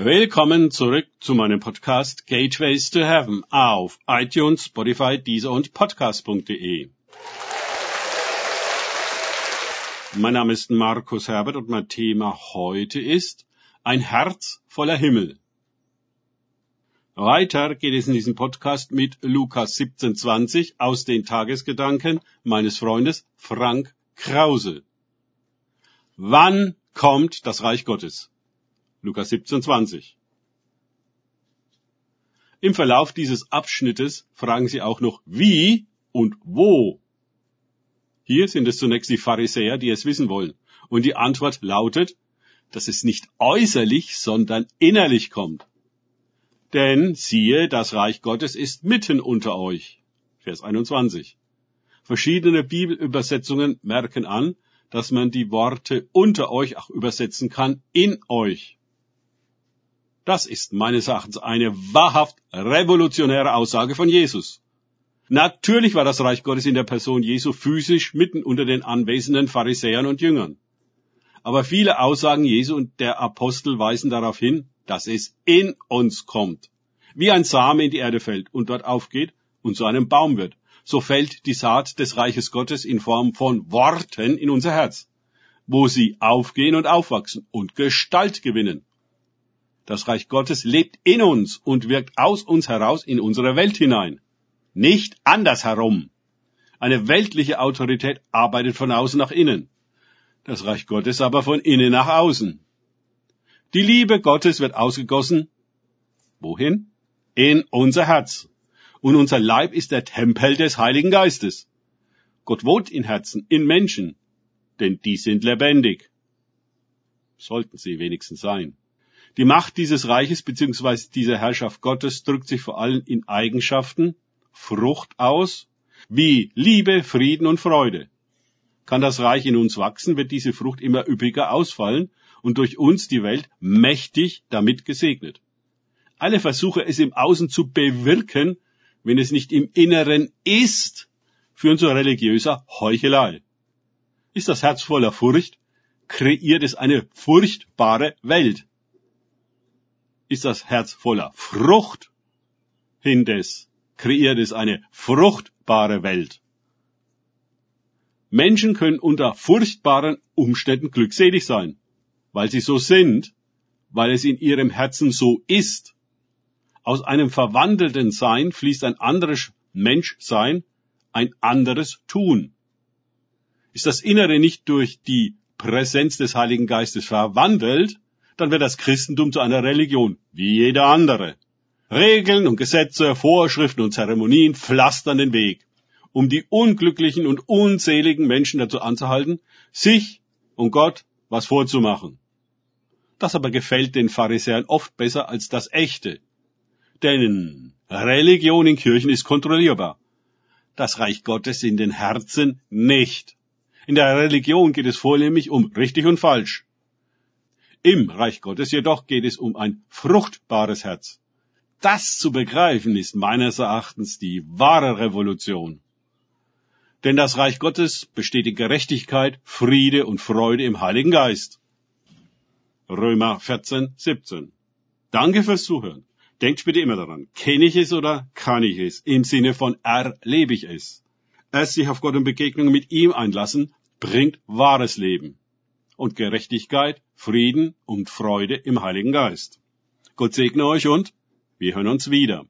Willkommen zurück zu meinem Podcast Gateways to Heaven auf iTunes, Spotify, Deezer und Podcast.de. Mein Name ist Markus Herbert und mein Thema heute ist ein Herz voller Himmel. Weiter geht es in diesem Podcast mit Lukas 17,20 aus den Tagesgedanken meines Freundes Frank Krause. Wann kommt das Reich Gottes? Lukas 17, 20. Im Verlauf dieses Abschnittes fragen sie auch noch wie und wo. Hier sind es zunächst die Pharisäer, die es wissen wollen. Und die Antwort lautet, dass es nicht äußerlich, sondern innerlich kommt. Denn siehe, das Reich Gottes ist mitten unter euch. Vers 21. Verschiedene Bibelübersetzungen merken an, dass man die Worte unter euch auch übersetzen kann in euch. Das ist meines Erachtens eine wahrhaft revolutionäre Aussage von Jesus. Natürlich war das Reich Gottes in der Person Jesu physisch mitten unter den anwesenden Pharisäern und Jüngern. Aber viele Aussagen Jesu und der Apostel weisen darauf hin, dass es in uns kommt. Wie ein Same in die Erde fällt und dort aufgeht und zu einem Baum wird, so fällt die Saat des Reiches Gottes in Form von Worten in unser Herz, wo sie aufgehen und aufwachsen und Gestalt gewinnen das Reich Gottes lebt in uns und wirkt aus uns heraus in unsere Welt hinein. Nicht andersherum. Eine weltliche Autorität arbeitet von außen nach innen. Das Reich Gottes aber von innen nach außen. Die Liebe Gottes wird ausgegossen. Wohin? In unser Herz. Und unser Leib ist der Tempel des Heiligen Geistes. Gott wohnt in Herzen, in Menschen, denn die sind lebendig. Sollten sie wenigstens sein. Die Macht dieses Reiches bzw. dieser Herrschaft Gottes drückt sich vor allem in Eigenschaften, Frucht aus, wie Liebe, Frieden und Freude. Kann das Reich in uns wachsen, wird diese Frucht immer üppiger ausfallen und durch uns die Welt mächtig damit gesegnet. Alle Versuche, es im Außen zu bewirken, wenn es nicht im Inneren ist, führen zu religiöser Heuchelei. Ist das Herz voller Furcht, kreiert es eine furchtbare Welt ist das Herz voller Frucht. Hindes kreiert es eine fruchtbare Welt. Menschen können unter furchtbaren Umständen glückselig sein, weil sie so sind, weil es in ihrem Herzen so ist. Aus einem verwandelten Sein fließt ein anderes Menschsein, ein anderes Tun. Ist das Innere nicht durch die Präsenz des Heiligen Geistes verwandelt, dann wird das Christentum zu einer Religion, wie jede andere. Regeln und Gesetze, Vorschriften und Zeremonien pflastern den Weg, um die unglücklichen und unseligen Menschen dazu anzuhalten, sich und Gott was vorzumachen. Das aber gefällt den Pharisäern oft besser als das Echte. Denn Religion in Kirchen ist kontrollierbar. Das Reich Gottes in den Herzen nicht. In der Religion geht es vornehmlich um richtig und falsch. Im Reich Gottes jedoch geht es um ein fruchtbares Herz. Das zu begreifen ist meines Erachtens die wahre Revolution. Denn das Reich Gottes besteht in Gerechtigkeit, Friede und Freude im Heiligen Geist. Römer 14, 17. Danke fürs Zuhören. Denkt bitte immer daran, kenne ich es oder kann ich es? Im Sinne von erlebe ich es. Erst sich auf Gott und Begegnung mit ihm einlassen, bringt wahres Leben und Gerechtigkeit, Frieden und Freude im Heiligen Geist. Gott segne euch und wir hören uns wieder.